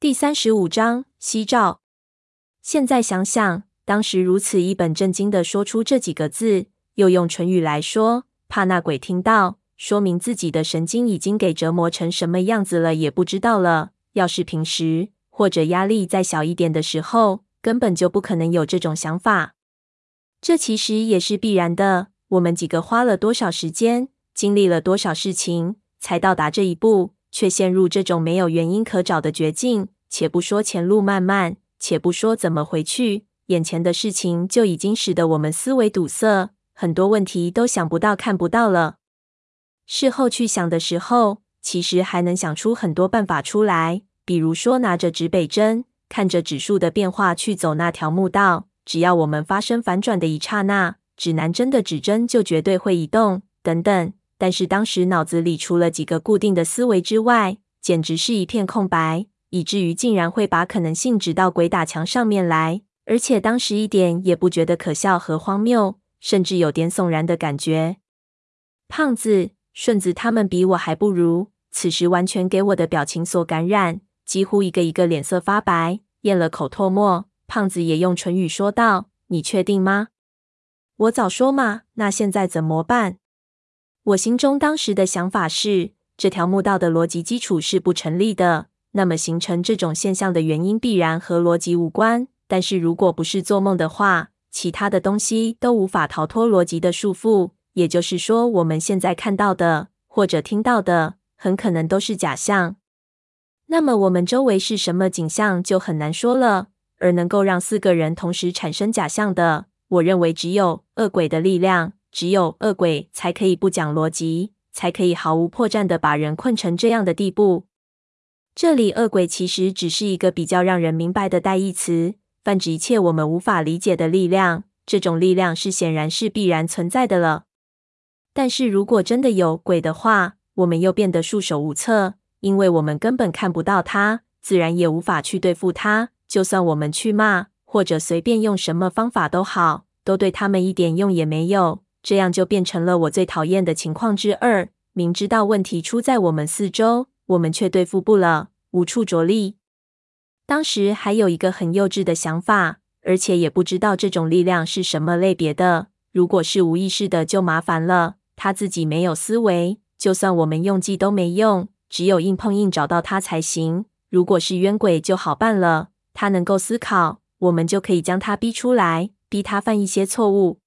第三十五章夕照。现在想想，当时如此一本正经的说出这几个字，又用唇语来说，怕那鬼听到，说明自己的神经已经给折磨成什么样子了，也不知道了。要是平时或者压力再小一点的时候，根本就不可能有这种想法。这其实也是必然的。我们几个花了多少时间，经历了多少事情，才到达这一步。却陷入这种没有原因可找的绝境。且不说前路漫漫，且不说怎么回去，眼前的事情就已经使得我们思维堵塞，很多问题都想不到、看不到了。事后去想的时候，其实还能想出很多办法出来，比如说拿着指北针，看着指数的变化去走那条墓道，只要我们发生反转的一刹那，指南针的指针就绝对会移动，等等。但是当时脑子里除了几个固定的思维之外，简直是一片空白，以至于竟然会把可能性指到鬼打墙上面来，而且当时一点也不觉得可笑和荒谬，甚至有点悚然的感觉。胖子、顺子他们比我还不如，此时完全给我的表情所感染，几乎一个一个脸色发白，咽了口唾沫。胖子也用唇语说道：“你确定吗？”我早说嘛，那现在怎么办？我心中当时的想法是，这条墓道的逻辑基础是不成立的。那么形成这种现象的原因必然和逻辑无关。但是如果不是做梦的话，其他的东西都无法逃脱逻辑的束缚。也就是说，我们现在看到的或者听到的，很可能都是假象。那么我们周围是什么景象就很难说了。而能够让四个人同时产生假象的，我认为只有恶鬼的力量。只有恶鬼才可以不讲逻辑，才可以毫无破绽的把人困成这样的地步。这里“恶鬼”其实只是一个比较让人明白的代义词，泛指一切我们无法理解的力量。这种力量是显然是必然存在的了。但是如果真的有鬼的话，我们又变得束手无策，因为我们根本看不到它，自然也无法去对付它。就算我们去骂，或者随便用什么方法都好，都对他们一点用也没有。这样就变成了我最讨厌的情况之二。明知道问题出在我们四周，我们却对付不了，无处着力。当时还有一个很幼稚的想法，而且也不知道这种力量是什么类别的。如果是无意识的，就麻烦了。他自己没有思维，就算我们用计都没用，只有硬碰硬找到他才行。如果是冤鬼就好办了，他能够思考，我们就可以将他逼出来，逼他犯一些错误。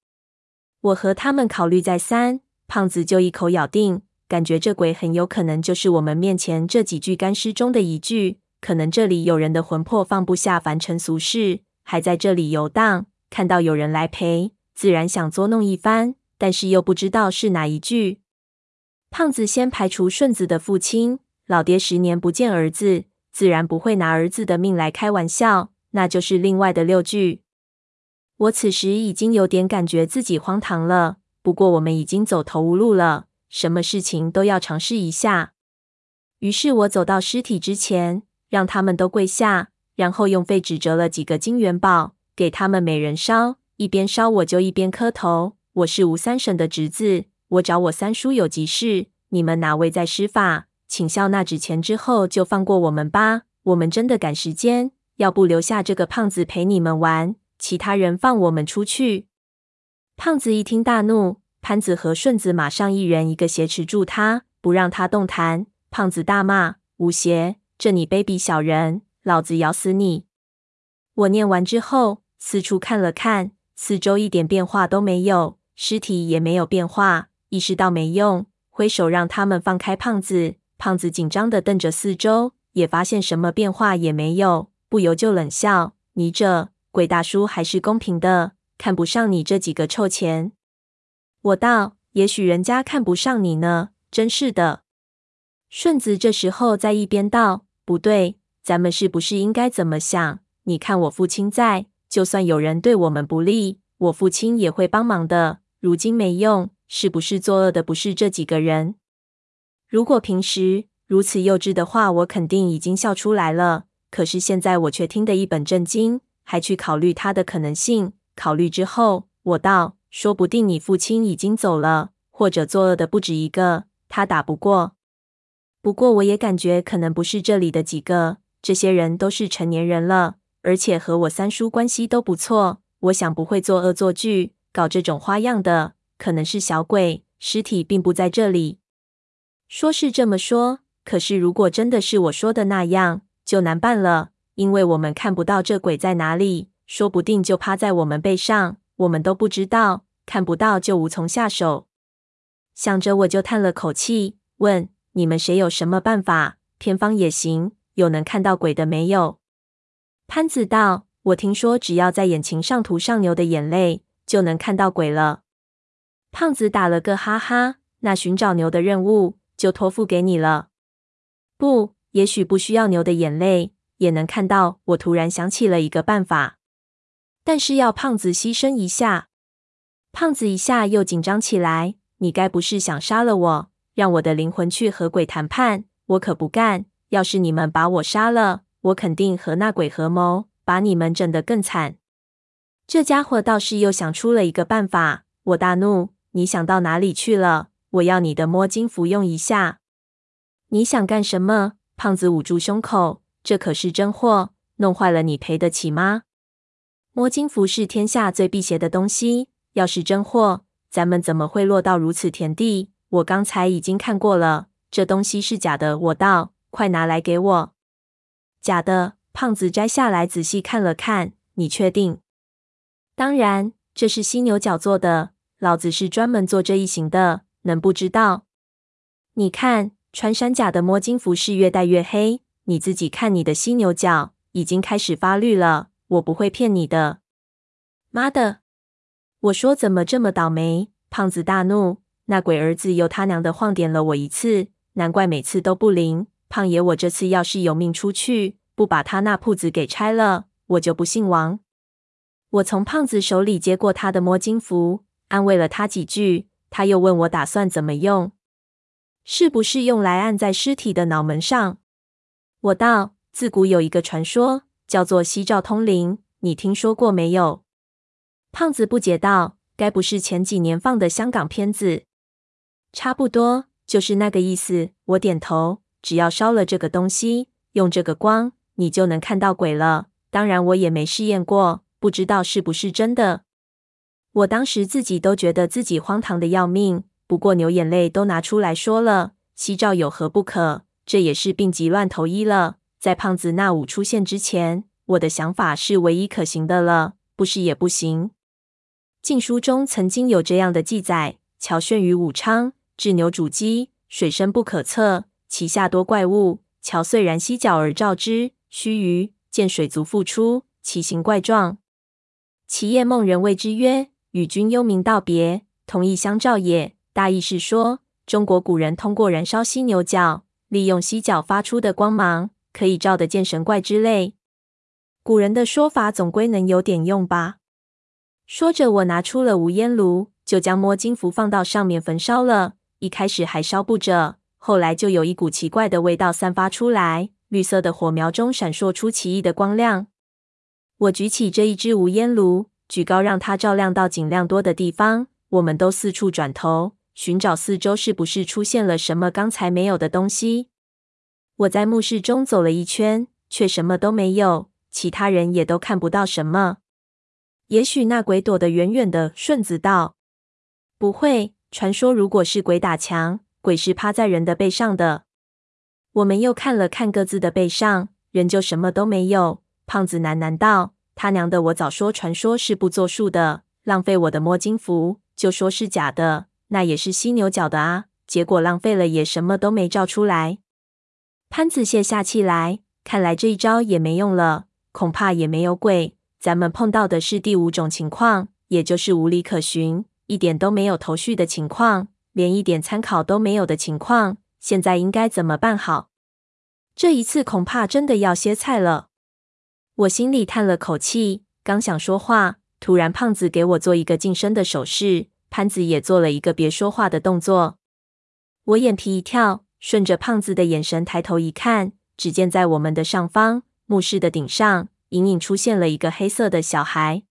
我和他们考虑再三，胖子就一口咬定，感觉这鬼很有可能就是我们面前这几具干尸中的一具。可能这里有人的魂魄放不下凡尘俗世，还在这里游荡，看到有人来陪，自然想捉弄一番，但是又不知道是哪一具。胖子先排除顺子的父亲，老爹十年不见儿子，自然不会拿儿子的命来开玩笑，那就是另外的六具。我此时已经有点感觉自己荒唐了，不过我们已经走投无路了，什么事情都要尝试一下。于是我走到尸体之前，让他们都跪下，然后用废纸折了几个金元宝，给他们每人烧。一边烧我就一边磕头。我是吴三省的侄子，我找我三叔有急事，你们哪位在施法？请笑纳纸钱之后就放过我们吧，我们真的赶时间，要不留下这个胖子陪你们玩。其他人放我们出去。胖子一听大怒，潘子和顺子马上一人一个挟持住他，不让他动弹。胖子大骂：“吴邪，这你卑鄙小人，老子咬死你！”我念完之后，四处看了看，四周一点变化都没有，尸体也没有变化。意识到没用，挥手让他们放开胖子。胖子紧张的瞪着四周，也发现什么变化也没有，不由就冷笑：“你这……”鬼大叔还是公平的，看不上你这几个臭钱。我道：也许人家看不上你呢，真是的。顺子这时候在一边道：不对，咱们是不是应该怎么想？你看我父亲在，就算有人对我们不利，我父亲也会帮忙的。如今没用，是不是作恶的不是这几个人？如果平时如此幼稚的话，我肯定已经笑出来了。可是现在我却听得一本正经。还去考虑他的可能性。考虑之后，我道：说不定你父亲已经走了，或者作恶的不止一个，他打不过。不过我也感觉可能不是这里的几个，这些人都是成年人了，而且和我三叔关系都不错。我想不会做恶作剧，搞这种花样的，可能是小鬼。尸体并不在这里。说是这么说，可是如果真的是我说的那样，就难办了，因为我们看不到这鬼在哪里，说不定就趴在我们背上，我们都不知道，看不到就无从下手。想着我就叹了口气，问：“你们谁有什么办法？偏方也行。”有能看到鬼的没有？潘子道：“我听说，只要在眼睛上涂上牛的眼泪，就能看到鬼了。”胖子打了个哈哈：“那寻找牛的任务就托付给你了。”不，也许不需要牛的眼泪也能看到。我突然想起了一个办法，但是要胖子牺牲一下。胖子一下又紧张起来：“你该不是想杀了我，让我的灵魂去和鬼谈判？我可不干。”要是你们把我杀了，我肯定和那鬼合谋，把你们整得更惨。这家伙倒是又想出了一个办法，我大怒：“你想到哪里去了？我要你的摸金符用一下。”你想干什么？胖子捂住胸口，这可是真货，弄坏了你赔得起吗？摸金符是天下最辟邪的东西，要是真货，咱们怎么会落到如此田地？我刚才已经看过了，这东西是假的。我道。快拿来给我！假的。胖子摘下来仔细看了看，你确定？当然，这是犀牛角做的。老子是专门做这一行的，能不知道？你看，穿山甲的摸金符是越戴越黑。你自己看，你的犀牛角已经开始发绿了。我不会骗你的。妈的！我说怎么这么倒霉？胖子大怒，那鬼儿子又他娘的晃点了我一次，难怪每次都不灵。胖爷，我这次要是有命出去，不把他那铺子给拆了，我就不姓王。我从胖子手里接过他的摸金符，安慰了他几句。他又问我打算怎么用，是不是用来按在尸体的脑门上？我道：自古有一个传说，叫做西照通灵，你听说过没有？胖子不解道：该不是前几年放的香港片子？差不多，就是那个意思。我点头。只要烧了这个东西，用这个光，你就能看到鬼了。当然，我也没试验过，不知道是不是真的。我当时自己都觉得自己荒唐的要命。不过牛眼泪都拿出来说了，夕照有何不可？这也是病急乱投医了。在胖子那呜出现之前，我的想法是唯一可行的了，不是也不行。晋书中曾经有这样的记载：乔炫于武昌，治牛主鸡，水深不可测。其下多怪物，乔遂然犀角而照之，须臾见水足复出，其形怪状。其夜梦人谓之曰：“与君幽冥道别，同意相照也。”大意是说，中国古人通过燃烧犀牛角，利用犀角发出的光芒，可以照得见神怪之类。古人的说法总归能有点用吧？说着，我拿出了无烟炉，就将摸金符放到上面焚烧了。一开始还烧不着。后来就有一股奇怪的味道散发出来，绿色的火苗中闪烁出奇异的光亮。我举起这一只无烟炉，举高让它照亮到尽量多的地方。我们都四处转头，寻找四周是不是出现了什么刚才没有的东西。我在墓室中走了一圈，却什么都没有，其他人也都看不到什么。也许那鬼躲得远远的。顺子道：“不会，传说如果是鬼打墙。”鬼是趴在人的背上的。我们又看了看各自的背上，仍旧什么都没有。胖子喃喃道：“他娘的，我早说传说是不作数的，浪费我的摸金符，就说是假的，那也是犀牛角的啊。结果浪费了，也什么都没照出来。”潘子泄下气来，看来这一招也没用了，恐怕也没有鬼。咱们碰到的是第五种情况，也就是无理可循，一点都没有头绪的情况。连一点参考都没有的情况，现在应该怎么办好？这一次恐怕真的要歇菜了。我心里叹了口气，刚想说话，突然胖子给我做一个近身的手势，潘子也做了一个别说话的动作。我眼皮一跳，顺着胖子的眼神抬头一看，只见在我们的上方，墓室的顶上，隐隐出现了一个黑色的小孩。